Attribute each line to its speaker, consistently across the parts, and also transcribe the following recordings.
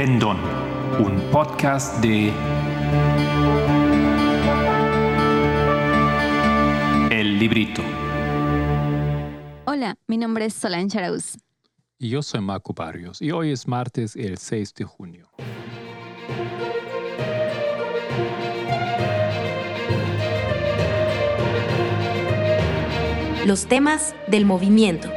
Speaker 1: Pendón, un podcast de El Librito.
Speaker 2: Hola, mi nombre es Solange Arauz.
Speaker 3: Y yo soy Marco Barrios y hoy es martes el 6 de junio.
Speaker 4: Los temas del movimiento.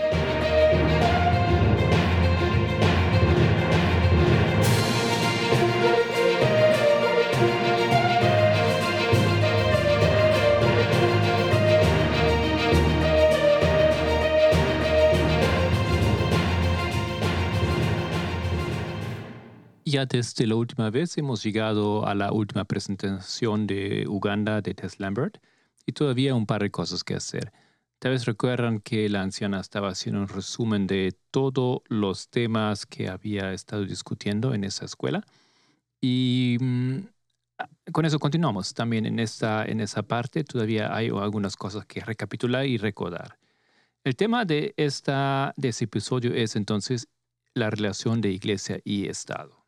Speaker 3: Ya desde la última vez hemos llegado a la última presentación de Uganda de Tess Lambert y todavía un par de cosas que hacer. Tal vez recuerdan que la anciana estaba haciendo un resumen de todos los temas que había estado discutiendo en esa escuela. Y mm, con eso continuamos. También en, esta, en esa parte todavía hay algunas cosas que recapitular y recordar. El tema de, esta, de ese episodio es entonces la relación de iglesia y Estado.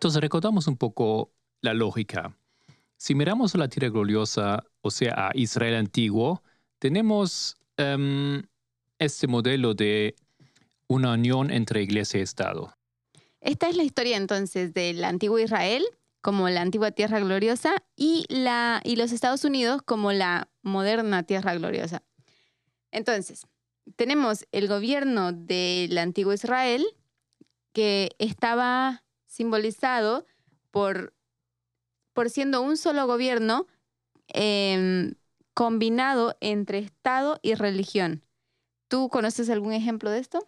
Speaker 3: Entonces recordamos un poco la lógica. Si miramos a la tierra gloriosa, o sea, a Israel antiguo, tenemos em, este modelo de una unión entre iglesia y Estado.
Speaker 2: Esta es la historia entonces del antiguo Israel como la antigua tierra gloriosa y, la, y los Estados Unidos como la moderna tierra gloriosa. Entonces, tenemos el gobierno del antiguo Israel que estaba simbolizado por, por siendo un solo gobierno em, combinado entre Estado y religión. ¿Tú conoces algún ejemplo de esto?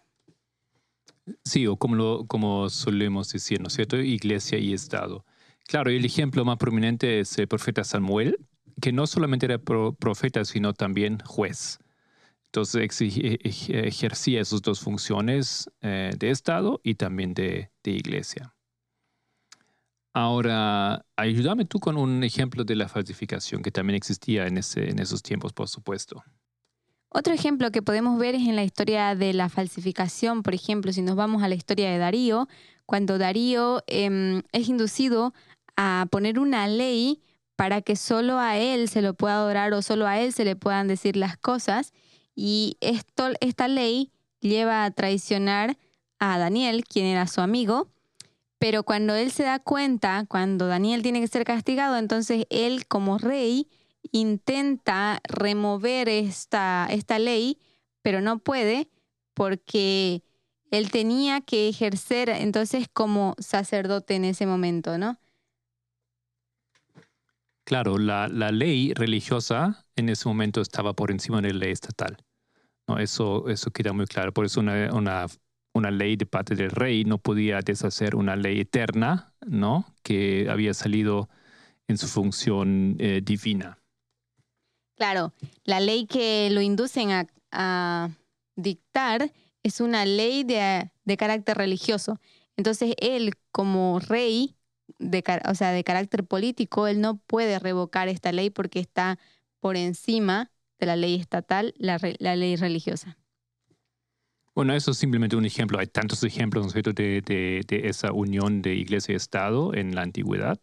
Speaker 3: Sí, o como, lo, como solemos decir, ¿no es cierto? Iglesia y Estado. Claro, el ejemplo más prominente es el profeta Samuel, que no solamente era profeta, sino también juez. Entonces ejercía esas dos funciones eh, de Estado y también de, iglesia. Ahora, ayúdame tú con un ejemplo de la falsificación que también existía en, ese, en esos tiempos, por supuesto.
Speaker 2: Otro ejemplo que podemos ver es en la historia de la falsificación, por ejemplo, si nos vamos a la historia de Darío, cuando Darío em, es inducido a poner una ley para que solo a él se lo pueda adorar o solo a él se le puedan decir las cosas. Y esto, esta ley lleva a traicionar a Daniel, quien era su amigo, pero cuando él se da cuenta, cuando Daniel tiene que ser castigado, entonces él como rey intenta remover esta, esta ley, pero no puede porque él tenía que ejercer entonces como sacerdote en ese momento, ¿no?
Speaker 3: Claro, la, ley religiosa en ese momento estaba por encima de la ley estatal. ¿no? Eso, eso queda muy claro. Por eso una, una, ley de parte del rey no podía deshacer una ley eterna, ¿no? Que había salido en su función eh, divina.
Speaker 2: Claro, la ley que lo inducen a, dictar es una ley de, de carácter religioso. Entonces él como rey de, o sea, de carácter político, él no puede revocar esta ley porque está por encima de la ley estatal, la, ley religiosa.
Speaker 3: Bueno, eso es simplemente un ejemplo. Hay tantos ejemplos de, de, de, esa unión de iglesia y Estado en la antigüedad.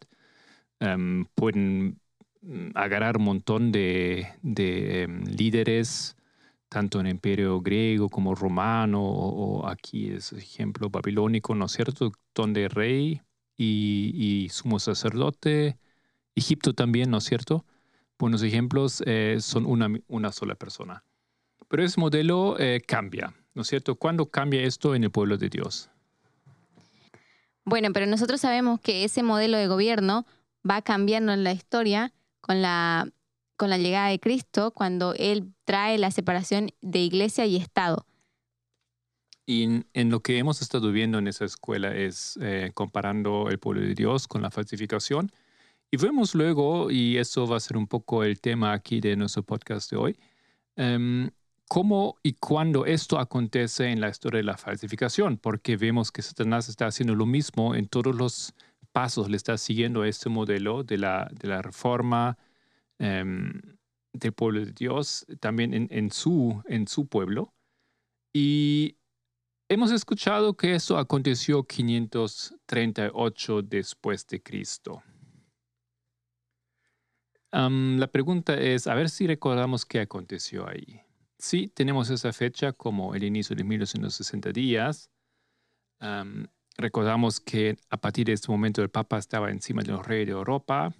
Speaker 3: Em, pueden mm, agarrar un montón de, em, líderes, tanto en el imperio griego como romano, o, aquí es ejemplo babilónico, ¿no es cierto? Donde rey y, sumo sacerdote. Egipto también, ¿no es cierto? Buenos ejemplos eh, son una, una, sola persona. Pero ese modelo eh, cambia, ¿no es cierto? ¿Cuándo cambia esto en el pueblo de Dios?
Speaker 2: Bueno, pero nosotros sabemos que ese modelo de gobierno va cambiando en la historia con la, con la llegada de Cristo, cuando Él trae la separación de iglesia y Estado.
Speaker 3: Y en, lo que hemos estado viendo en esa escuela es eh, comparando el pueblo de Dios con la falsificación. Y vemos luego, y eso va a ser un poco el tema aquí de nuestro podcast de hoy, em, cómo y cuándo esto acontece en la historia de la falsificación, porque vemos que Satanás está haciendo lo mismo en todos los pasos, le está siguiendo este modelo de la, de la reforma, em, del pueblo de Dios, también en, en, su, en su pueblo. Y hemos escuchado que eso aconteció 538 después de Cristo. la pregunta es, a ver si recordamos qué aconteció ahí. Sí, tenemos esa fecha como el inicio de 1960 días. recordamos que a partir de este momento el Papa estaba encima de los reyes de Europa.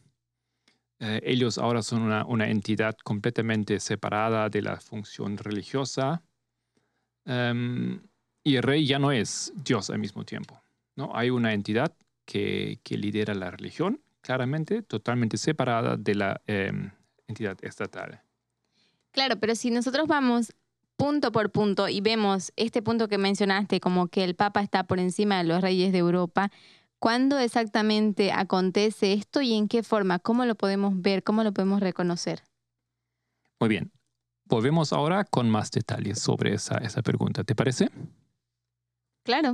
Speaker 3: Eh, ellos ahora son una, entidad completamente separada de la función religiosa. y el rey ya no es Dios al mismo tiempo. ¿no? Hay una entidad que, lidera la religión, claramente, totalmente separada de la em, entidad estatal.
Speaker 2: Claro, pero si nosotros vamos punto por punto y vemos este punto que mencionaste, como que el Papa está por encima de los reyes de Europa, ¿cuándo exactamente acontece esto y en qué forma? ¿Cómo lo podemos ver? ¿Cómo lo podemos reconocer?
Speaker 3: Muy bien. Volvemos ahora con más detalles sobre esa, esa pregunta. ¿Te parece?
Speaker 2: Claro.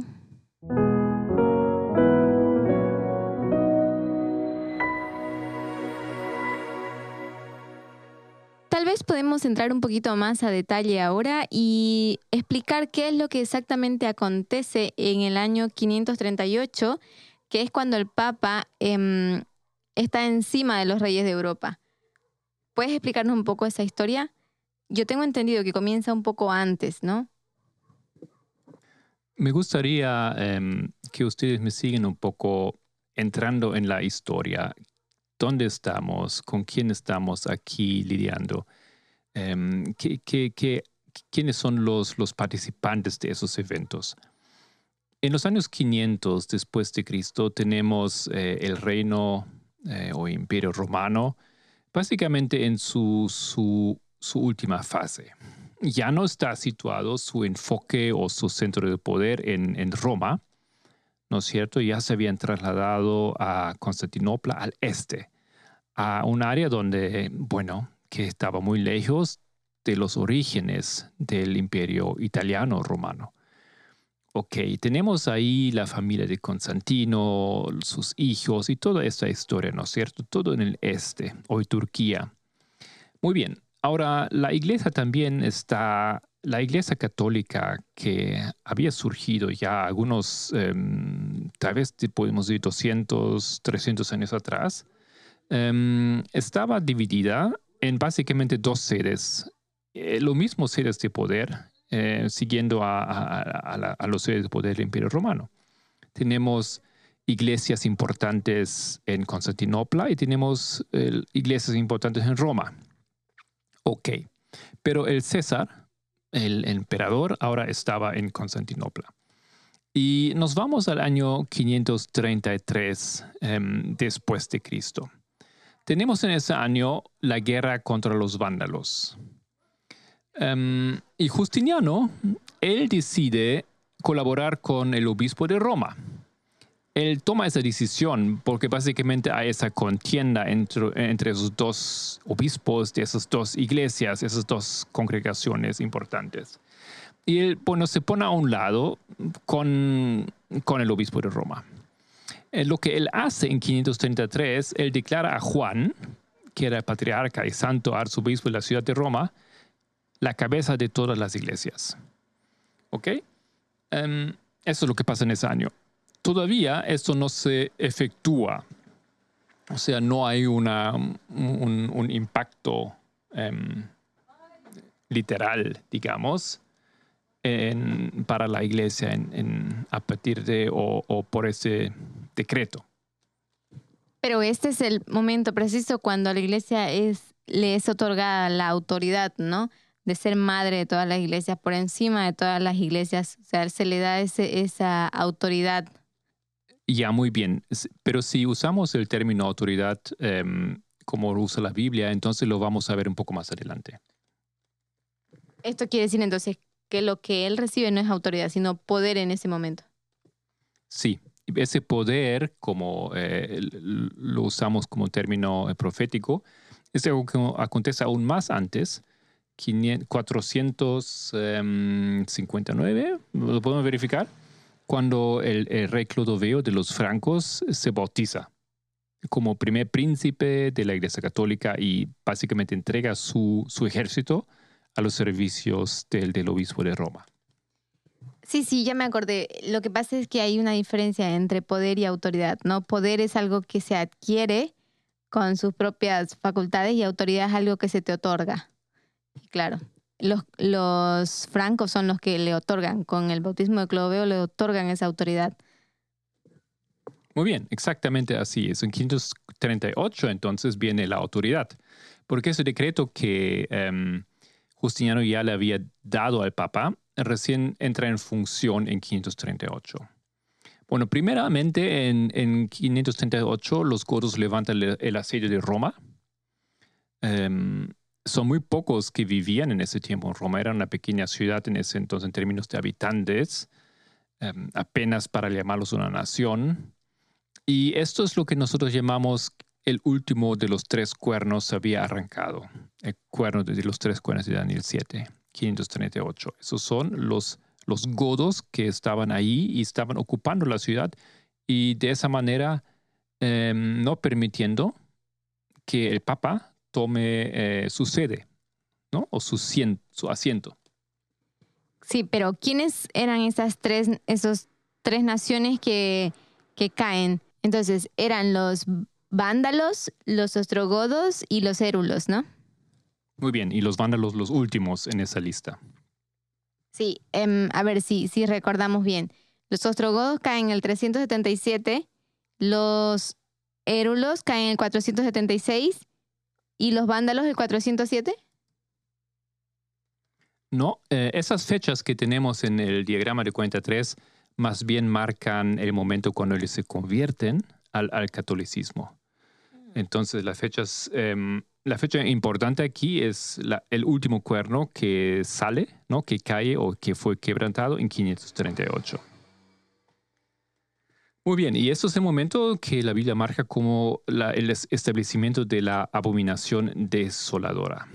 Speaker 2: Tal vez podemos entrar un poquito más a detalle ahora y explicar qué es lo que exactamente acontece en el año 538, que es cuando el Papa em, está encima de los reyes de Europa. ¿Puedes explicarnos un poco esa historia? Yo tengo entendido que comienza un poco antes, ¿no?
Speaker 3: Me gustaría em, que ustedes me siguen un poco entrando en la historia dónde estamos, con quién estamos aquí lidiando, em, quiénes son los, participantes de esos eventos. En los años 500 después de Cristo tenemos eh, el reino eh, o imperio romano, básicamente en su, última fase. Ya no está situado su enfoque o su centro de poder en Roma, ¿no es cierto? Ya se habían trasladado a Constantinopla al este, a un área donde, bueno, que estaba muy lejos de los orígenes del imperio italiano romano. Ok, tenemos ahí la familia de Constantino, sus hijos y toda esta historia, ¿no es cierto? Todo en el este, hoy Turquía. Muy bien, ahora la iglesia también está la Iglesia Católica que había surgido ya algunos, em, tal vez podemos decir 200, 300 años atrás, em, estaba dividida en básicamente dos sedes, eh, los mismos sedes de poder, eh, siguiendo a, los sedes de poder del Imperio Romano. Tenemos iglesias importantes en Constantinopla y tenemos iglesias importantes en Roma. Ok, pero el César, el emperador ahora estaba en Constantinopla. Y nos vamos al año 533 em, después de Cristo. Tenemos en ese año la guerra contra los vándalos. Em, y Justiniano, él decide colaborar con el obispo de Roma él toma esa decisión porque básicamente hay esa contienda entre, entre esos dos obispos de esas dos iglesias, esas dos congregaciones importantes. Y él bueno, se pone a un lado con, con el obispo de Roma. Eh, lo que él hace en 533, él declara a Juan, que era el patriarca y santo arzobispo de la ciudad de Roma, la cabeza de todas las iglesias. ¿Ok? Em, eso es lo que pasa en ese año todavía esto no se efectúa. O sea, no hay una, un, impacto em, literal, digamos, para la iglesia en, a partir de o, por ese decreto.
Speaker 2: Pero este es el momento preciso cuando a la iglesia es, le es otorgada la autoridad, ¿no? De ser madre de todas las iglesias, por encima de todas las iglesias. O sea, se le da esa autoridad
Speaker 3: ya, muy bien. Pero si usamos el término autoridad em, como usa la Biblia, entonces lo vamos a ver un poco más adelante.
Speaker 2: Esto quiere decir entonces que lo que él recibe no es autoridad, sino poder en ese momento.
Speaker 3: Sí, ese poder, como eh, lo usamos como término eh, profético, es algo que acontece aún más antes, 459, em, ¿lo podemos verificar? Cuando el, rey Clodoveo de los francos se bautiza. como primer príncipe de la Iglesia Católica y básicamente entrega su, su ejército a los servicios del, del obispo de Roma.
Speaker 2: Sí, sí, ya me acordé. Lo que pasa es que hay una diferencia entre poder y autoridad, ¿no? Poder es algo que se adquiere con sus propias facultades y autoridad es algo que se te otorga. Claro, los, francos son los que le otorgan, con el bautismo de Cloveo le otorgan esa autoridad.
Speaker 3: Muy bien, exactamente así es. En 538 entonces viene la autoridad, porque ese decreto que em, Justiniano ya le había dado al Papa recién entra en función en 538. Bueno, primeramente en, 538 los godos levantan el, asedio de Roma. Em, son muy pocos que vivían en ese tiempo Roma. Era una pequeña ciudad en ese entonces en términos de habitantes, em, apenas para llamarlos una nación. Y esto es lo que nosotros llamamos el último de los tres cuernos había arrancado, el cuerno de los tres cuernos de Daniel 7. 538. Esos son los, los godos que estaban ahí y estaban ocupando la ciudad y de esa manera em, no permitiendo que el Papa tome eh, su sede ¿no? o su, su asiento.
Speaker 2: Sí, pero ¿quiénes eran esas tres, esos tres naciones que, que caen? Entonces, eran los vándalos, los ostrogodos y los érulos, ¿no?
Speaker 3: Muy bien, y los vándalos los últimos en esa lista.
Speaker 2: Sí, em, a ver si sí, recordamos bien. Los ostrogodos caen en el 377, los érulos caen en el 476 y los vándalos el 407.
Speaker 3: No, eh, esas fechas que tenemos en el diagrama de 43 más bien marcan el momento cuando ellos se convierten al, catolicismo. Mm. Entonces las fechas em, la fecha importante aquí es el último cuerno que sale, ¿no? que cae o que fue quebrantado en 538. Muy bien, y esto es el momento que la Biblia marca como el establecimiento de la abominación desoladora.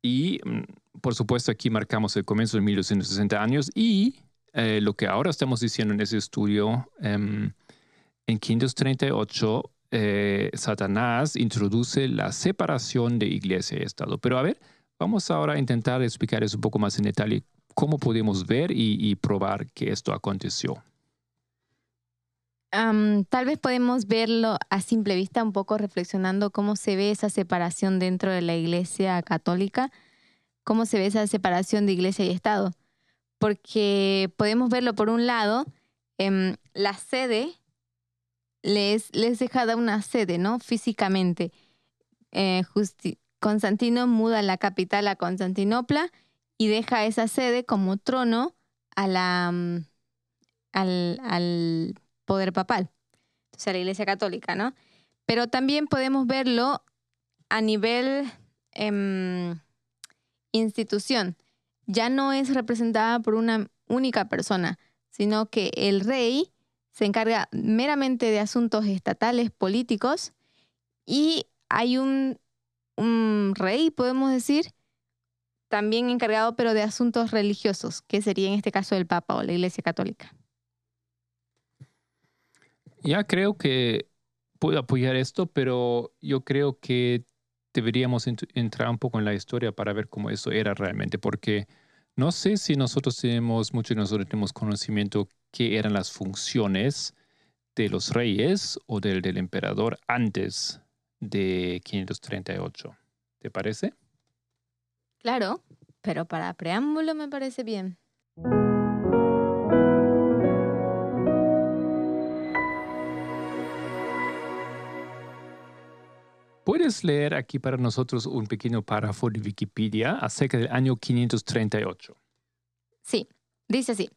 Speaker 3: Y, mm, por supuesto, aquí marcamos el comienzo de 1260 años y eh, lo que ahora estamos diciendo en ese estudio, em, en 538 eh, Satanás introduce la separación de iglesia y Estado. Pero a ver, vamos ahora a intentar explicar eso un poco más en detalle, cómo podemos ver y, probar que esto aconteció.
Speaker 2: Tal vez podemos verlo a simple vista, un poco reflexionando cómo se ve esa separación dentro de la iglesia católica, cómo se ve esa separación de iglesia y Estado. Porque podemos verlo por un lado, en la sede les, les dejada una sede, ¿no? Físicamente. Eh, Constantino muda la capital a Constantinopla y deja esa sede como trono a la, al, poder papal, o sea, la Iglesia Católica, ¿no? Pero también podemos verlo a nivel em, institución. Ya no es representada por una única persona, sino que el rey se encarga meramente de asuntos estatales, políticos, y hay un, rey, podemos decir, también encargado, pero de asuntos religiosos, que sería en este caso el Papa o la Iglesia Católica.
Speaker 3: Ya creo que puedo apoyar esto, pero yo creo que deberíamos entrar un poco en la historia para ver cómo eso era realmente, porque no sé si nosotros tenemos, muchos de nosotros tenemos conocimiento qué eran las funciones de los reyes o del, del emperador antes de 538. ¿Te parece?
Speaker 2: Claro, pero para preámbulo me parece bien.
Speaker 3: ¿Puedes leer aquí para nosotros un pequeño párrafo de Wikipedia acerca del año 538?
Speaker 2: Sí, dice así.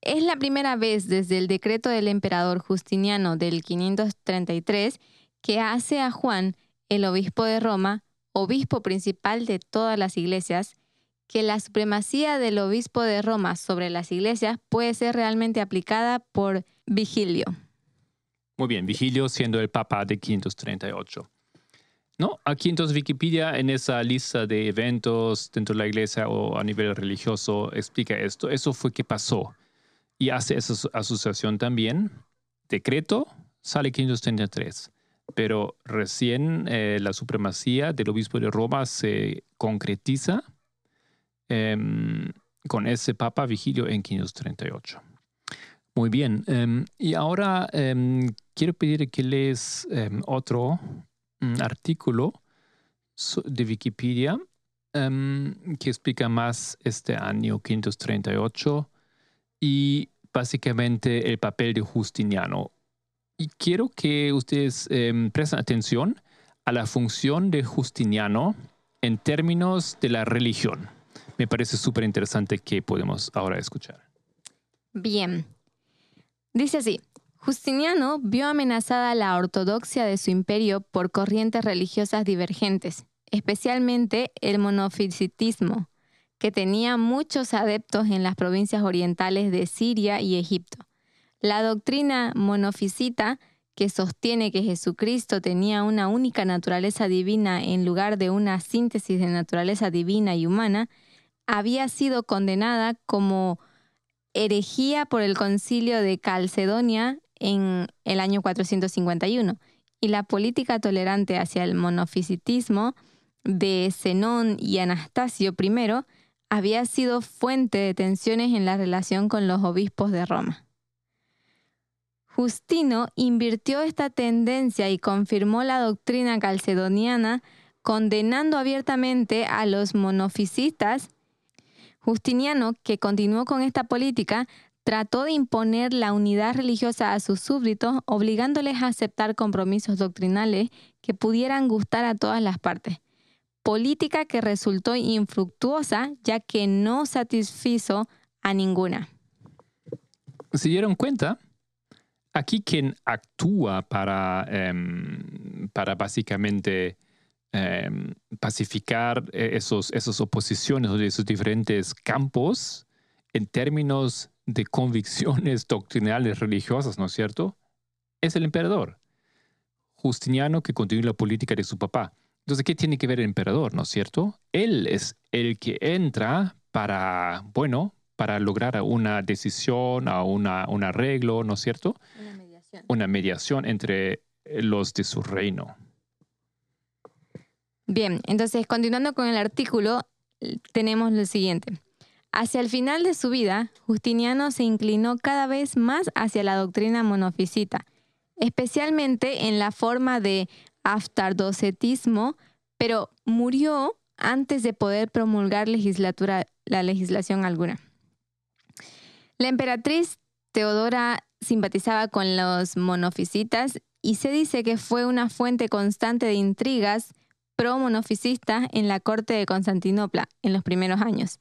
Speaker 2: Es la primera vez desde el decreto del emperador Justiniano del 533 que hace a Juan, el obispo de Roma, obispo principal de todas las iglesias, que la supremacía del obispo de Roma sobre las iglesias puede ser realmente aplicada por Vigilio.
Speaker 3: Muy bien, Vigilio siendo el papa de 538. No, aquí entonces Wikipedia en esa lista de eventos dentro de la iglesia o a nivel religioso explica esto. Eso fue que pasó y hace esa asociación también. Decreto sale 533, pero recién eh, la supremacía del obispo de Roma se concretiza em, con ese Papa Vigilio en 538. Muy bien, em, y ahora em, quiero pedir que lees otro artículo de Wikipedia que explica más este año 538 y básicamente el papel de Justiniano. Y quiero que ustedes eh, presten atención a la función de Justiniano en términos de la religión. Me parece súper interesante que podemos ahora escuchar.
Speaker 2: Bien. Dice así, Justiniano vio amenazada la ortodoxia de su imperio por corrientes religiosas divergentes, especialmente el monofisitismo, que tenía muchos adeptos en las provincias orientales de Siria y Egipto. La doctrina monofisita, que sostiene que Jesucristo tenía una única naturaleza divina en lugar de una síntesis de naturaleza divina y humana, había sido condenada como herejía por el concilio de Calcedonia en el año 451, y la política tolerante hacia el monofisitismo de Zenón y Anastasio I había sido fuente de tensiones en la relación con los obispos de Roma. Justino invirtió esta tendencia y confirmó la doctrina calcedoniana, condenando abiertamente a los monofisistas. Justiniano, que continuó con esta política, trató de imponer la unidad religiosa a sus súbditos, obligándoles a aceptar compromisos doctrinales que pudieran gustar a todas las partes política que resultó infructuosa ya que no satisfizo a ninguna.
Speaker 3: ¿Se dieron cuenta? Aquí quien actúa para, em, para básicamente em, pacificar eh, esos, esas oposiciones de esos diferentes campos en términos de convicciones doctrinales religiosas, ¿no es cierto? Es el emperador. Justiniano que continúa la política de su papá. Entonces, ¿qué tiene que ver el emperador, no es cierto? Él es el que entra para, bueno, para lograr una decisión, a una, un arreglo, ¿no es cierto?
Speaker 2: Una mediación.
Speaker 3: Una mediación entre los de su reino.
Speaker 2: Bien, entonces, continuando con el artículo, tenemos lo siguiente. Hacia el final de su vida, Justiniano se inclinó cada vez más hacia la doctrina monofisita, especialmente en la forma de aftardocetismo, pero murió antes de poder promulgar legislatura, la legislación alguna. La emperatriz Teodora simpatizaba con los monofisitas y se dice que fue una fuente constante de intrigas pro-monofisistas en la corte de Constantinopla en los primeros años.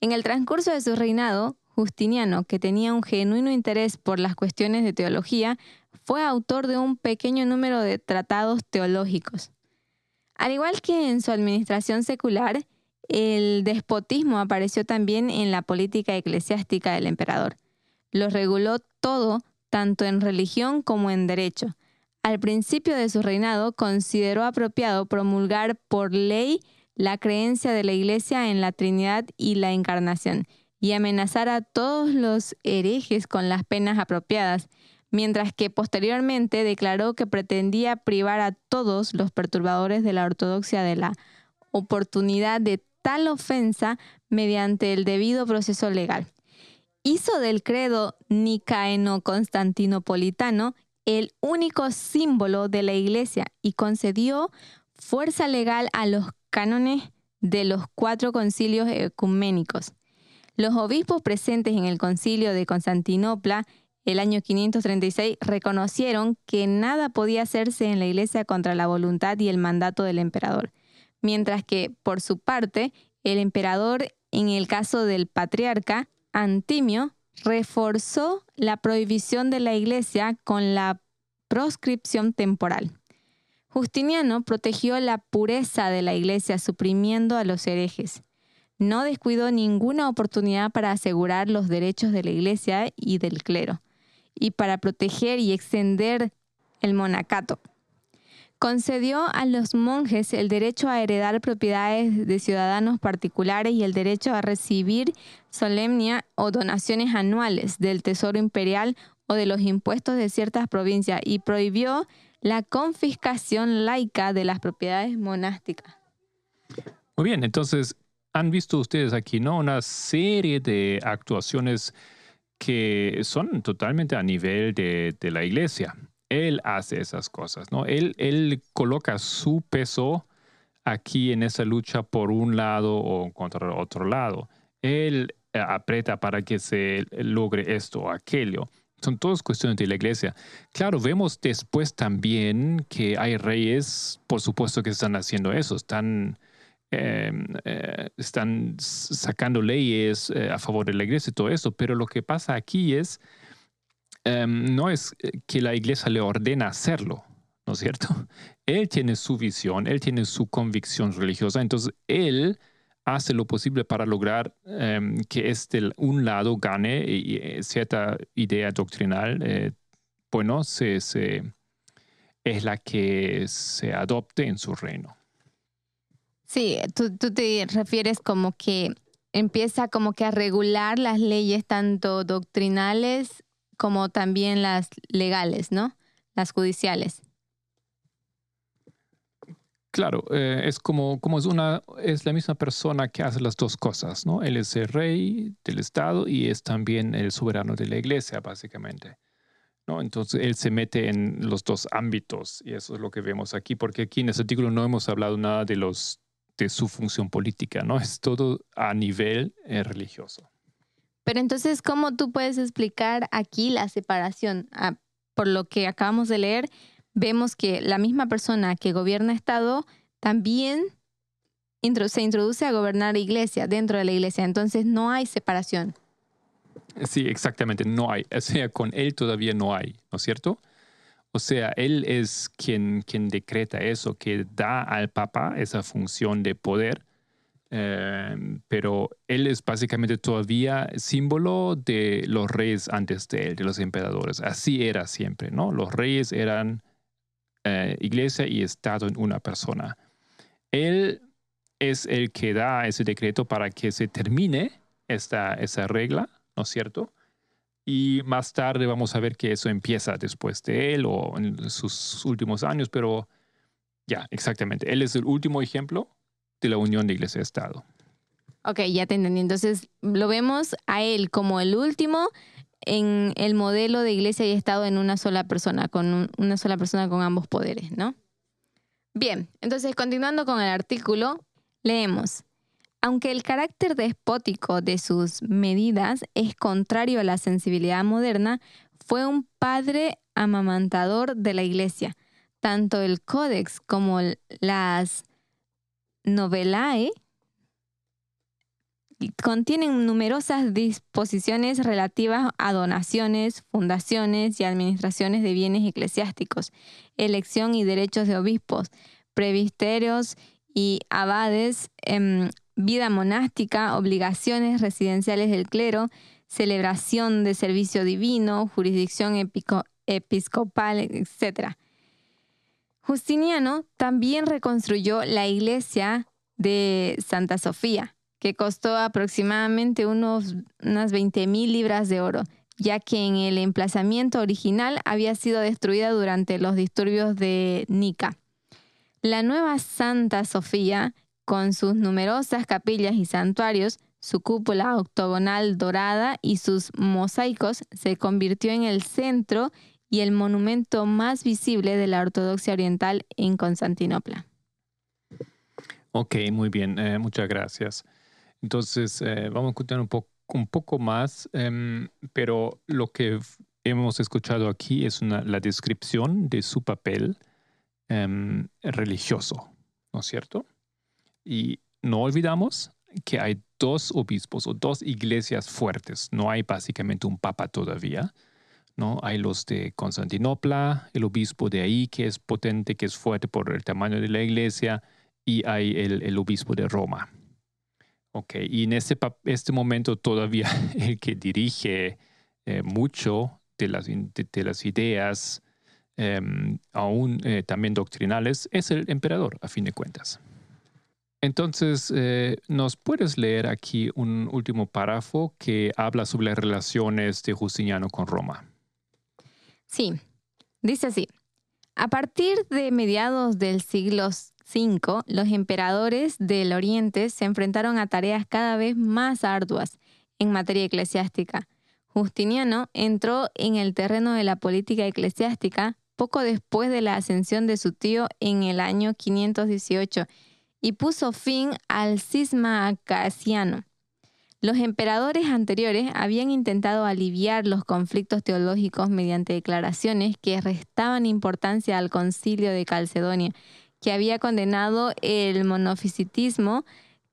Speaker 2: En el transcurso de su reinado, Justiniano, que tenía un genuino interés por las cuestiones de teología, fue autor de un pequeño número de tratados teológicos. Al igual que en su administración secular, el despotismo apareció también en la política eclesiástica del emperador. Lo reguló todo, tanto en religión como en derecho. Al principio de su reinado consideró apropiado promulgar por ley la creencia de la Iglesia en la Trinidad y la Encarnación, y amenazar a todos los herejes con las penas apropiadas, mientras que posteriormente declaró que pretendía privar a todos los perturbadores de la ortodoxia de la oportunidad de tal ofensa mediante el debido proceso legal. Hizo del credo nicaeno-constantinopolitano el único símbolo de la Iglesia y concedió fuerza legal a los cánones de los cuatro concilios ecuménicos. Los obispos presentes en el concilio de Constantinopla el año 536 reconocieron que nada podía hacerse en la iglesia contra la voluntad y el mandato del emperador, mientras que, por su parte, el emperador, en el caso del patriarca Antimio, reforzó la prohibición de la iglesia con la proscripción temporal. Justiniano protegió la pureza de la iglesia suprimiendo a los herejes. No descuidó ninguna oportunidad para asegurar los derechos de la iglesia y del clero y para proteger y extender el monacato. Concedió a los monjes el derecho a heredar propiedades de ciudadanos particulares y el derecho a recibir solemnia o donaciones anuales del Tesoro Imperial o de los impuestos de ciertas provincias y prohibió la confiscación laica de las propiedades monásticas.
Speaker 3: Muy bien, entonces han visto ustedes aquí, ¿no? Una serie de actuaciones que son totalmente a nivel de, la iglesia. Él hace esas cosas, ¿no? Él, él coloca su peso aquí en esa lucha por un lado o contra otro lado. Él eh, aprieta para que se logre esto o aquello. Son todas cuestiones de la iglesia. Claro, vemos después también que hay reyes, por supuesto, que están haciendo eso, están, em, eh, están sacando leyes eh, a favor de la iglesia y todo eso, pero lo que pasa aquí es, em, no es que la iglesia le ordena hacerlo, ¿no es cierto? Él tiene su visión, él tiene su convicción religiosa, entonces él hace lo posible para lograr em, que este un lado gane y, eh, cierta idea doctrinal, eh, bueno, se, es la que se adopte en su reino.
Speaker 2: Sí, tú, tú te refieres como que empieza como que a regular las leyes tanto doctrinales como también las legales, ¿no? Las judiciales.
Speaker 3: Claro, eh, es como, como es una, es la misma persona que hace las dos cosas, ¿no? Él es el rey del Estado y es también el soberano de la iglesia, básicamente. ¿no? Entonces él se mete en los dos ámbitos y eso es lo que vemos aquí, porque aquí en este artículo no hemos hablado nada de los de su función política, ¿no? Es todo a nivel eh, religioso.
Speaker 2: Pero entonces, ¿cómo tú puedes explicar aquí la separación? Ah, por lo que acabamos de leer, vemos que la misma persona que gobierna Estado también se introduce a gobernar iglesia dentro de la iglesia. Entonces no hay separación.
Speaker 3: Sí, exactamente, no hay. O sea, con él todavía no hay, ¿no es cierto? O sea, él es quien, quien decreta eso, que da al Papa esa función de poder, eh, pero él es básicamente todavía símbolo de los reyes antes de él, de los emperadores. Así era siempre, ¿no? Los reyes eran eh, iglesia y Estado en una persona. Él es el que da ese decreto para que se termine esta, esa regla, ¿no es cierto? Y más tarde vamos a ver que eso empieza después de él o en sus últimos años, pero ya, exactamente. Él es el último ejemplo de la unión de iglesia-estado.
Speaker 2: Ok, ya te entendí. Entonces, lo vemos a él como el último en el modelo de iglesia y Estado en una sola persona, con una sola persona con ambos poderes, ¿no? Bien, entonces continuando con el artículo, leemos. Aunque el carácter despótico de sus medidas es contrario a la sensibilidad moderna, fue un padre amamantador de la iglesia. Tanto el códex como las novelae contienen numerosas disposiciones relativas a donaciones, fundaciones y administraciones de bienes eclesiásticos, elección y derechos de obispos, previsterios y abades, em, vida monástica, obligaciones residenciales del clero, celebración de servicio divino, jurisdicción episcopal, etc. Justiniano también reconstruyó la iglesia de Santa Sofía, que costó aproximadamente unos, unas 20 mil libras de oro, ya que en el emplazamiento original había sido destruida durante los disturbios de Nica. La nueva Santa Sofía, con sus numerosas capillas y santuarios, su cúpula octogonal dorada y sus mosaicos, se convirtió en el centro y el monumento más visible de la ortodoxia oriental en Constantinopla.
Speaker 3: Ok, muy bien, eh, muchas gracias. Entonces, eh, vamos a continuar un, poco más, em, pero lo que hemos escuchado aquí es la descripción de su papel em, religioso, ¿no es cierto? Y no olvidamos que hay dos obispos o dos iglesias fuertes, no hay básicamente un papa todavía. ¿no? Hay los de Constantinopla, el obispo de ahí que es potente, que es fuerte por el tamaño de la iglesia, y hay el obispo de Roma, Ok, y en este, este momento todavía el que dirige eh, mucho de las, de, las ideas, em, aún eh, también doctrinales, es el emperador, a fin de cuentas. Entonces, eh, ¿nos puedes leer aquí un último párrafo que habla sobre las relaciones de Justiniano con Roma?
Speaker 2: Sí, dice así. A partir de mediados del siglo V, los emperadores del Oriente se enfrentaron a tareas cada vez más arduas en materia eclesiástica. Justiniano entró en el terreno de la política eclesiástica poco después de la ascensión de su tío en el año 518 y puso fin al cisma acaciano. Los emperadores anteriores habían intentado aliviar los conflictos teológicos mediante declaraciones que restaban importancia al concilio de Calcedonia, que había condenado el monofisitismo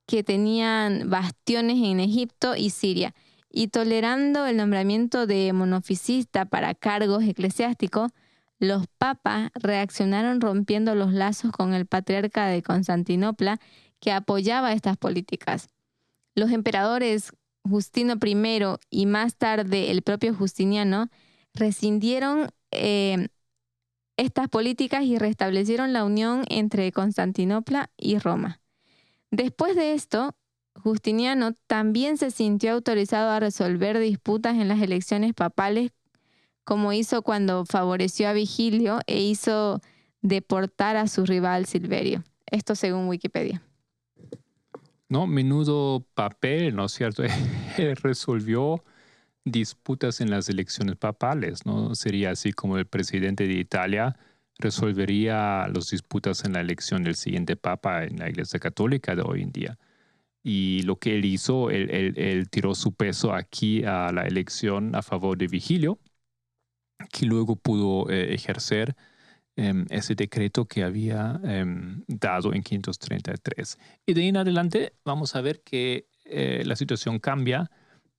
Speaker 2: que tenían bastiones en Egipto y Siria, y tolerando el nombramiento de monofisista para cargos eclesiásticos, los papas reaccionaron rompiendo los lazos con el patriarca de Constantinopla que apoyaba estas políticas. Los emperadores Justino I y más tarde el propio Justiniano rescindieron eh, estas políticas y restablecieron la unión entre Constantinopla y Roma. Después de esto, Justiniano también se sintió autorizado a resolver disputas en las elecciones papales, como hizo cuando favoreció a Vigilio e hizo deportar a su rival Silverio. Esto según Wikipedia.
Speaker 3: ¿no? Menudo papel, ¿no es cierto? Resolvió disputas en las elecciones papales, ¿no? Sería así como el presidente de Italia resolvería las disputas en la elección del siguiente papa en la Iglesia Católica de hoy en día. Y lo que él hizo, él, tiró su peso aquí a la elección a favor de Vigilio, que luego pudo eh, ejercer Em, ese decreto que había em, dado en 533. Y de ahí en adelante vamos a ver que eh, la situación cambia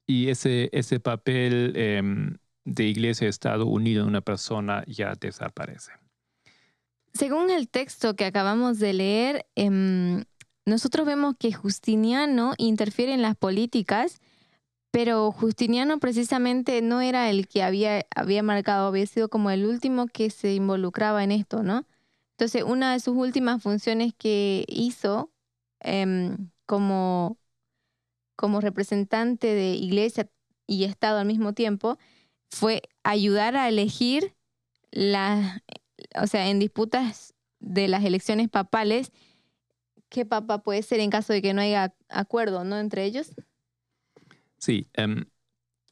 Speaker 3: y ese, ese papel em, de iglesia-estado unido en una persona ya desaparece.
Speaker 2: Según el texto que acabamos de leer, nosotros vemos que Justiniano interfiere en las políticas pero Justiniano precisamente no era el que había, había marcado, había sido como el último que se involucraba en esto, ¿no? Entonces, una de sus últimas funciones que hizo em, como, como representante de iglesia y Estado al mismo tiempo fue ayudar a elegir las, o sea, en disputas de las elecciones papales, qué papa puede ser en caso de que no haya acuerdo, ¿no? Entre ellos.
Speaker 3: Sí,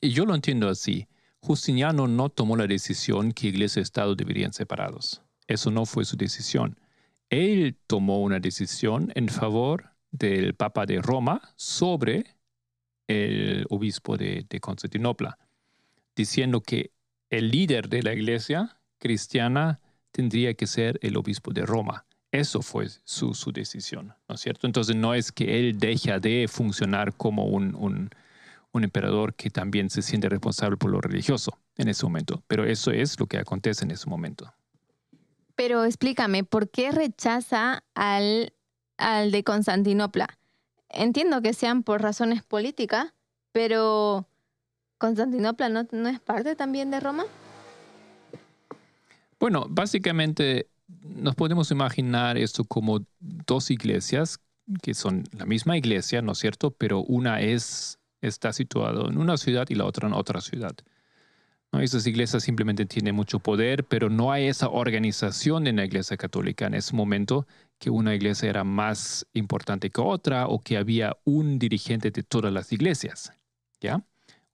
Speaker 3: y yo lo entiendo así. Justiniano no tomó la decisión que Iglesia y Estado deberían separados. Eso no fue su decisión. Él tomó una decisión en favor del Papa de Roma sobre el obispo de, Constantinopla, diciendo que el líder de la iglesia cristiana tendría que ser el obispo de Roma. Eso fue su, decisión, ¿no es cierto? Entonces no es que él deja de funcionar como un, un emperador que también se siente responsable por lo religioso en ese momento. Pero eso es lo que acontece en ese momento.
Speaker 2: Pero explícame, ¿por qué rechaza al, al de Constantinopla? Entiendo que sean por razones políticas, pero ¿Constantinopla no, no es parte también de Roma?
Speaker 3: Bueno, básicamente nos podemos imaginar esto como dos iglesias que son la misma iglesia, ¿no es cierto? Pero una es está situado en una ciudad y la otra en otra ciudad. Esas iglesias simplemente tienen mucho poder, pero no hay esa organización en la iglesia católica en ese momento que una iglesia era más importante que otra o que había un dirigente de todas las iglesias. ¿Ya?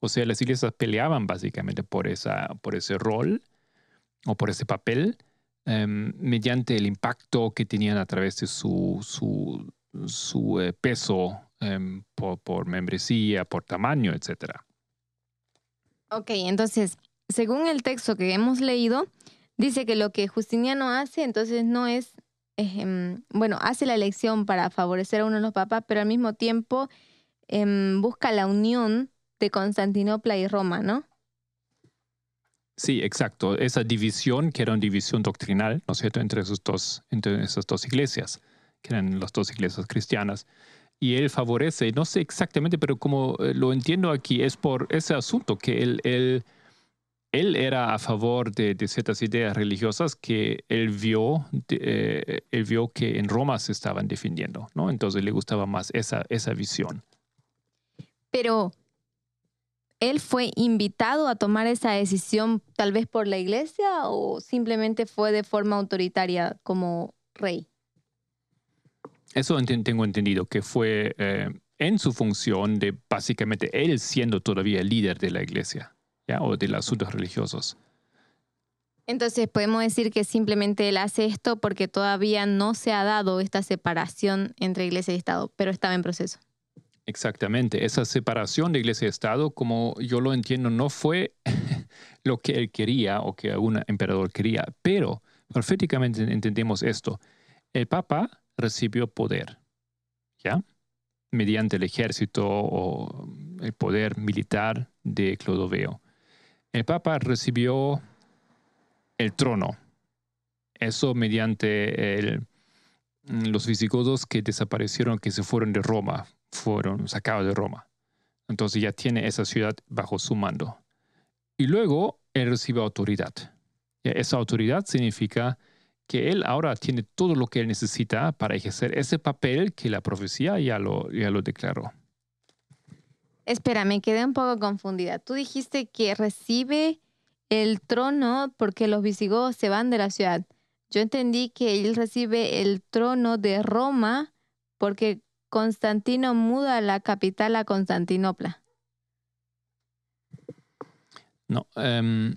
Speaker 3: O sea, las iglesias peleaban básicamente por, esa, por ese rol o por ese papel em, mediante el impacto que tenían a través de su, su, su eh, peso Em, por, membresía, por tamaño, etc.
Speaker 2: Ok, entonces, según el texto que hemos leído, dice que lo que Justiniano hace, entonces no es, bueno, hace la elección para favorecer a uno de los papas, pero al mismo tiempo em, busca la unión de Constantinopla y Roma, ¿no?
Speaker 3: Sí, exacto. Esa división, que era una división doctrinal, ¿no es cierto?, entre esas dos iglesias, que eran las dos iglesias cristianas y él favorece, no sé exactamente, pero como eh, lo entiendo aquí, es por ese asunto que él, él, él era a favor de, ciertas ideas religiosas que él vio, eh, él vio que en Roma se estaban defendiendo, ¿no? Entonces le gustaba más esa, esa visión.
Speaker 2: Pero ¿él fue invitado a tomar esa decisión tal vez por la iglesia o simplemente fue de forma autoritaria como rey?
Speaker 3: Eso tengo entendido, que fue eh, en su función de básicamente él siendo todavía el líder de la iglesia ¿ya? o de los asuntos religiosos.
Speaker 2: Entonces podemos decir que simplemente él hace esto porque todavía no se ha dado esta separación entre iglesia y Estado, pero estaba en proceso.
Speaker 3: Exactamente, esa separación de iglesia y Estado, como yo lo entiendo, no fue lo que él quería o que un emperador quería, pero proféticamente entendemos esto. El Papa recibió poder, ¿ya? Mediante el ejército o el poder militar de Clodoveo. El Papa recibió el trono. Eso mediante los visigodos que desaparecieron, que se fueron de Roma, fueron sacados de Roma. Entonces ya tiene esa ciudad bajo su mando. Y luego él recibe autoridad. Y esa autoridad significa que él ahora tiene todo lo que él necesita para ejercer ese papel que la profecía ya lo, ya lo declaró.
Speaker 2: Espera, me quedé un poco confundida. Tú dijiste que recibe el trono porque los visigodos se van de la ciudad. Yo entendí que él recibe el trono de Roma porque Constantino muda la capital a Constantinopla.
Speaker 3: No, em,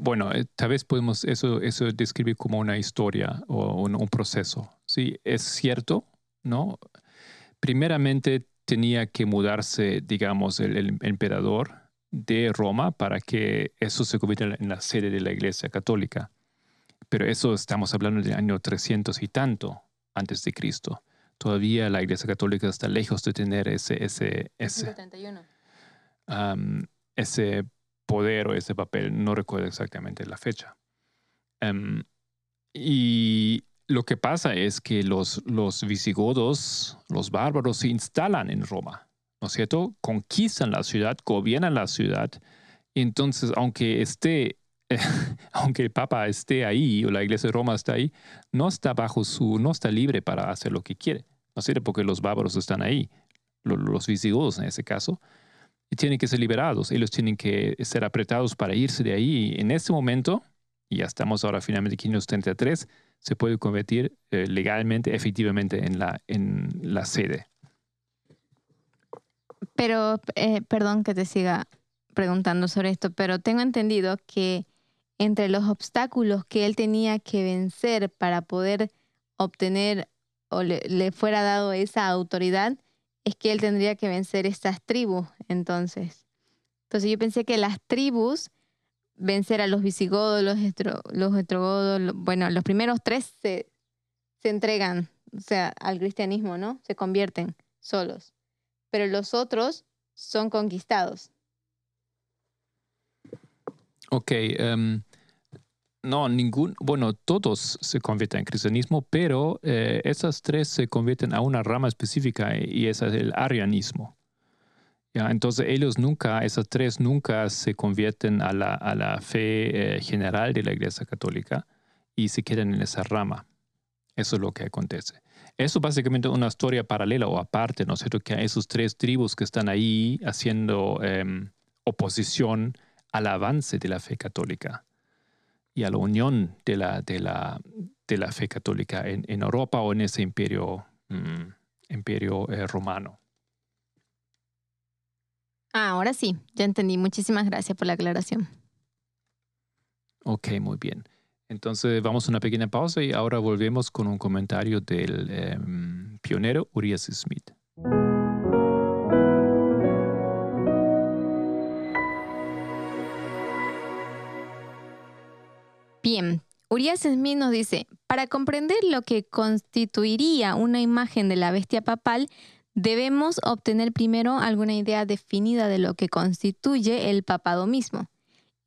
Speaker 3: bueno, eh, tal vez podemos eso, eso describir como una historia o un, proceso. Sí, es cierto, ¿no? Primeramente tenía que mudarse, digamos, el emperador de Roma para que eso se convierta en la sede de la Iglesia Católica. Pero eso estamos hablando del año 300 y tanto antes de Cristo. Todavía la Iglesia Católica está lejos de tener ese, ese, ese, ese poder o ese papel. No recuerdo exactamente la fecha. y lo que pasa es que los, los visigodos, los bárbaros, se instalan en Roma ¿no es cierto? Conquistan la ciudad, gobiernan la ciudad. Entonces, aunque esté, aunque el Papa esté ahí o la Iglesia de Roma está ahí, no está bajo su, no está libre para hacer lo que quiere, ¿no es cierto? Porque los bárbaros están ahí, los, visigodos en ese caso, y tienen que ser liberados. Ellos tienen que ser apretados para irse de ahí. En ese momento, y ya estamos ahora finalmente en 533, se puede convertir eh, legalmente, efectivamente, en la, en la sede
Speaker 2: pero, eh, perdón que te siga preguntando sobre esto, pero tengo entendido que entre los obstáculos que él tenía que vencer para poder obtener o le, fuera dado esa autoridad, es que él tendría que vencer estas tribus, entonces. Entonces yo pensé que las tribus, vencer a los visigodos, los, los estrogodos, bueno, los primeros tres se, se entregan, o sea, al cristianismo, ¿no? Se convierten solos pero los otros son conquistados.
Speaker 3: Ok. Em, no, ningún, bueno, todos se convierten en cristianismo, pero eh, esas tres se convierten a una rama específica y esa es el arianismo. ¿Ya? Entonces ellos nunca, esas tres nunca se convierten a la, a la fe eh, general de la Iglesia Católica y se quedan en esa rama. Eso es lo que acontece. Eso es básicamente una historia paralela o aparte, ¿no es cierto? Que hay esos tres tribus que están ahí haciendo em, oposición al avance de la fe católica y a la unión de la, de la, de la fe católica en, Europa o en ese imperio, mm, imperio eh, romano.
Speaker 2: Ah, ahora sí, ya entendí. Muchísimas gracias por la aclaración.
Speaker 3: Ok, muy bien. Entonces vamos a una pequeña pausa y ahora volvemos con un comentario del em, pionero Urias Smith.
Speaker 2: Bien, Urias Smith nos dice, para comprender lo que constituiría una imagen de la bestia papal, debemos obtener primero alguna idea definida de lo que constituye el papado mismo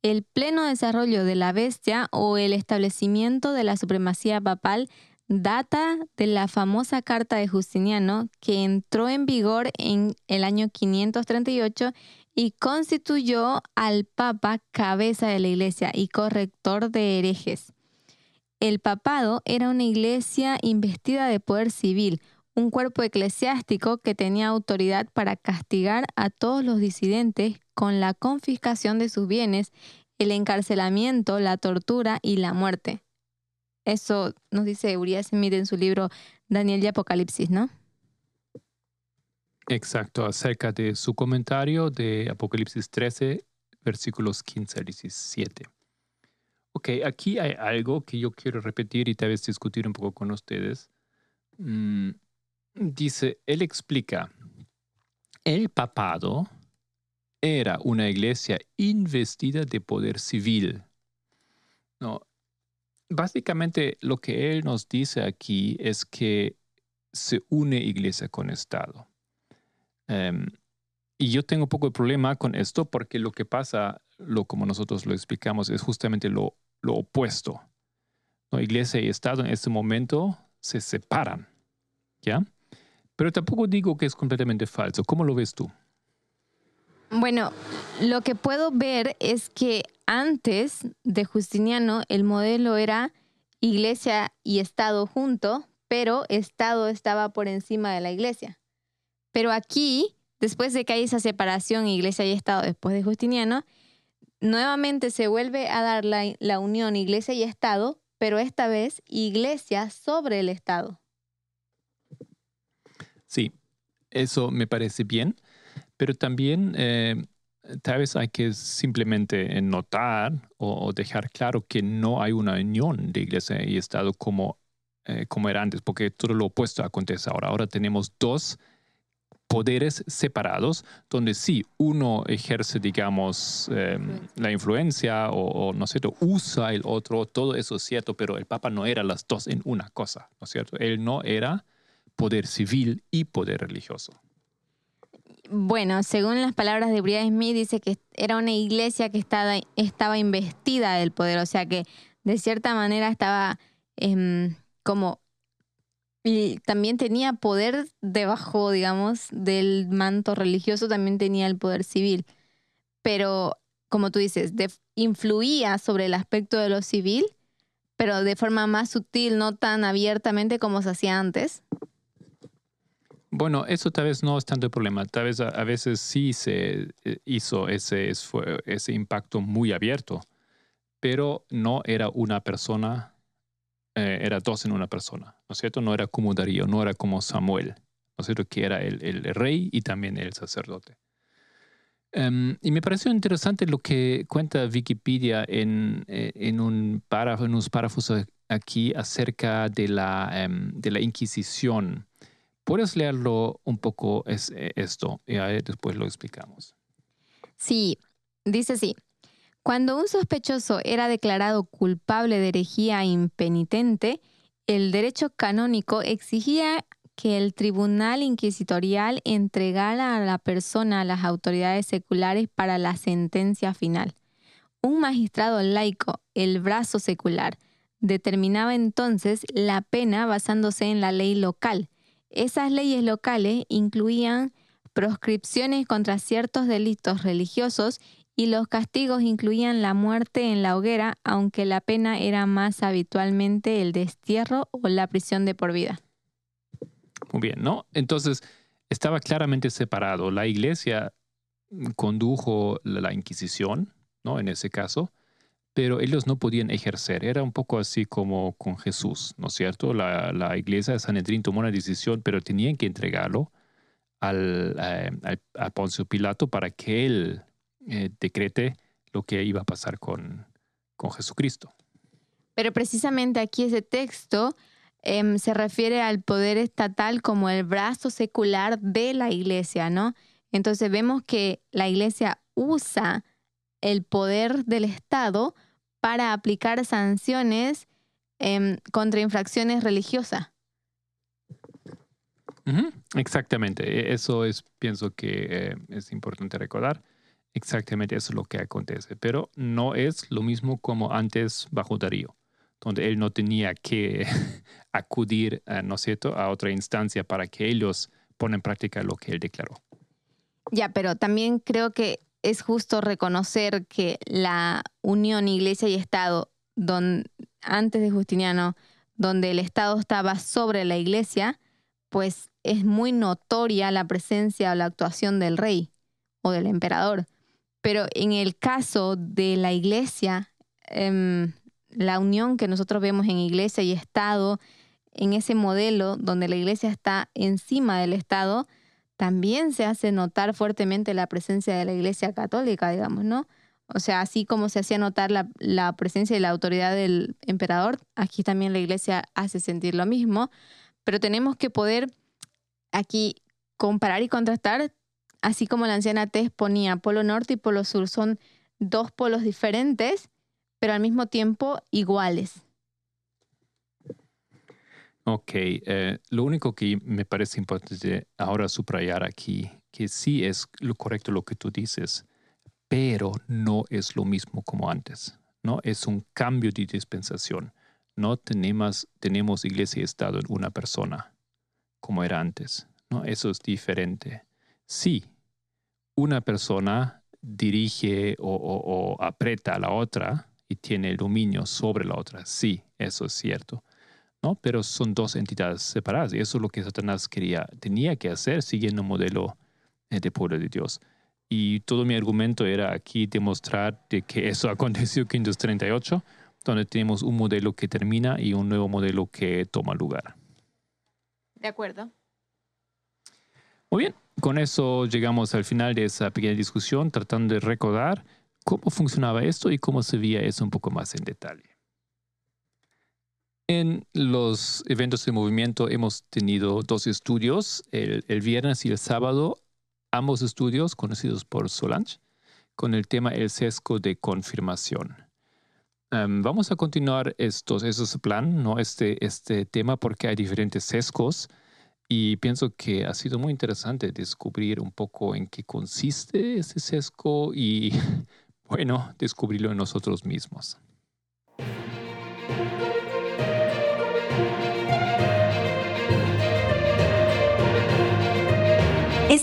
Speaker 2: el pleno desarrollo de la bestia o el establecimiento de la supremacía papal data de la famosa carta de Justiniano que entró en vigor en el año 538 y constituyó al Papa cabeza de la iglesia y corrector de herejes. El papado era una iglesia investida de poder civil, un cuerpo eclesiástico que tenía autoridad para castigar a todos los disidentes con la confiscación de sus bienes, el encarcelamiento, la tortura y la muerte. Eso nos dice Urias Smith en su libro Daniel y Apocalipsis, ¿no?
Speaker 3: Exacto, acerca de su comentario de Apocalipsis 13, versículos 15 al 17. Ok, aquí hay algo que yo quiero repetir y tal vez discutir un poco con ustedes. Mm, dice, él explica, el papado era una iglesia investida de poder civil. No, básicamente lo que él nos dice aquí es que se une iglesia con Estado. Em, y yo tengo un poco de problema con esto porque lo que pasa, lo como nosotros lo explicamos, es justamente lo, lo opuesto. ¿no? Iglesia y Estado en este momento se separan. ¿Ya? Pero tampoco digo que es completamente falso. ¿Cómo lo ves tú?
Speaker 2: Bueno, lo que puedo ver es que antes de Justiniano el modelo era iglesia y Estado junto, pero Estado estaba por encima de la iglesia. Pero aquí, después de que hay esa separación iglesia y Estado después de Justiniano, nuevamente se vuelve a dar la, la unión iglesia y Estado, pero esta vez iglesia sobre el Estado.
Speaker 3: Sí, eso me parece bien. Pero también eh, tal vez hay que simplemente notar o, dejar claro que no hay una unión de iglesia y Estado como, eh, como era antes, porque todo lo opuesto acontece ahora. Ahora tenemos dos poderes separados, donde sí, uno ejerce, digamos, em, la influencia o, ¿no es cierto?, usa el otro, todo eso es cierto, pero el Papa no era las dos en una cosa, ¿no es cierto? Él no era poder civil y poder religioso.
Speaker 2: Bueno, según las palabras de Brian Smith, dice que era una iglesia que estaba, estaba investida del poder, o sea que de cierta manera estaba em, como... Y también tenía poder debajo, digamos, del manto religioso, también tenía el poder civil. Pero, como tú dices, influía sobre el aspecto de lo civil, pero de forma más sutil, no tan abiertamente como se hacía antes.
Speaker 3: Bueno, eso tal vez no es tanto el problema. Tal vez a, veces sí se eh, hizo ese, impacto muy abierto, pero no era una persona, eh, era dos en una persona, ¿no es cierto? No era como Darío, no era como Samuel, ¿no es cierto? Que era el, rey y también el sacerdote. Em, y me pareció interesante lo que cuenta Wikipedia en, eh, un párrafo, en unos párrafos aquí acerca de la, em, de la Inquisición ¿Puedes leerlo un poco es, eh, esto y después lo explicamos?
Speaker 2: Sí, dice así. Cuando un sospechoso era declarado culpable de herejía impenitente, el derecho canónico exigía que el tribunal inquisitorial entregara a la persona a las autoridades seculares para la sentencia final. Un magistrado laico, el brazo secular, determinaba entonces la pena basándose en la ley local, esas leyes locales incluían proscripciones contra ciertos delitos religiosos y los castigos incluían la muerte en la hoguera, aunque la pena era más habitualmente el destierro o la prisión de por vida.
Speaker 3: Muy bien, ¿no? Entonces, estaba claramente separado. La iglesia condujo la Inquisición, ¿no? En ese caso, pero ellos no podían ejercer. Era un poco así como con Jesús, ¿no es cierto? La, iglesia de Sanedrín tomó una decisión, pero tenían que entregarlo al, eh, a Poncio Pilato para que él eh, decrete lo que iba a pasar con, con Jesucristo.
Speaker 2: Pero precisamente aquí ese texto em, se refiere al poder estatal como el brazo secular de la iglesia, ¿no? Entonces vemos que la iglesia usa el poder del Estado para aplicar sanciones em, contra infracciones religiosas.
Speaker 3: Exactamente, e, eso es, pienso que eh, es importante recordar. Exactamente eso es lo que acontece, pero no es lo mismo como antes bajo Darío, donde él no tenía que acudir, ¿no es cierto?, a otra instancia para que ellos ponen en práctica lo que él declaró.
Speaker 2: Ya, pero también creo que es justo reconocer que la unión iglesia y Estado, antes de Justiniano, donde el Estado estaba sobre la iglesia, pues es muy notoria la presencia o la actuación del rey o del emperador. Pero en el caso de la iglesia, em, la unión que nosotros vemos en iglesia y Estado, en ese modelo donde la iglesia está encima del Estado, también se hace notar fuertemente la presencia de la iglesia católica, digamos, ¿no? O sea, así como se hacía notar la, presencia y la autoridad del emperador, aquí también la iglesia hace sentir lo mismo, pero tenemos que poder aquí comparar y contrastar, así como la anciana Tess ponía polo norte y polo sur, son dos polos diferentes, pero al mismo tiempo iguales.
Speaker 3: Ok, eh, lo único que me parece importante ahora subrayar aquí, que sí es lo correcto lo que tú dices, pero no es lo mismo como antes, ¿no? Es un cambio de dispensación. No tenemos, tenemos iglesia y Estado en una persona, como era antes, ¿no? Eso es diferente. Sí, una persona dirige o, o aprieta a la otra y tiene el dominio sobre la otra, sí, eso es cierto pero son dos entidades separadas y eso es lo que Satanás quería, tenía que hacer siguiendo un modelo eh, de pueblo de Dios. Y todo mi argumento era aquí demostrar de que eso aconteció en 538, donde tenemos un modelo que termina y un nuevo modelo que toma lugar.
Speaker 2: De acuerdo.
Speaker 3: Muy bien, con eso llegamos al final de esa pequeña discusión, tratando de recordar cómo funcionaba esto y cómo se veía eso un poco más en detalle. En los eventos de movimiento hemos tenido dos estudios, el, viernes y el sábado, ambos estudios conocidos por Solange, con el tema el sesgo de confirmación. Em, vamos a continuar estos, eso es el plan, ¿no? este, este tema porque hay diferentes sesgos y pienso que ha sido muy interesante descubrir un poco en qué consiste ese sesgo y, bueno, descubrirlo en nosotros mismos.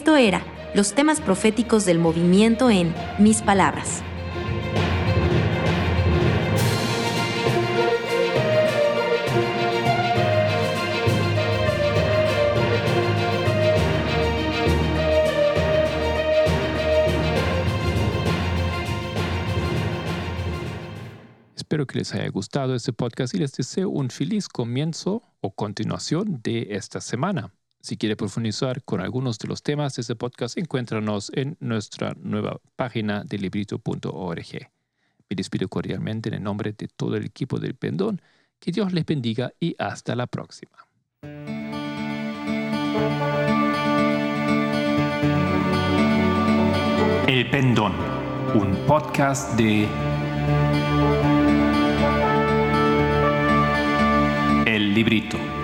Speaker 4: Esto era los temas proféticos del movimiento en Mis Palabras.
Speaker 3: Espero que les haya gustado este podcast y les deseo un feliz comienzo o continuación de esta semana. Si quiere profundizar con algunos de los temas de este podcast, encuéntranos en nuestra nueva página de librito.org. Me despido cordialmente en el nombre de todo el equipo del Pendón. Que Dios les bendiga y hasta la próxima.
Speaker 1: El Pendón, un podcast de El Librito.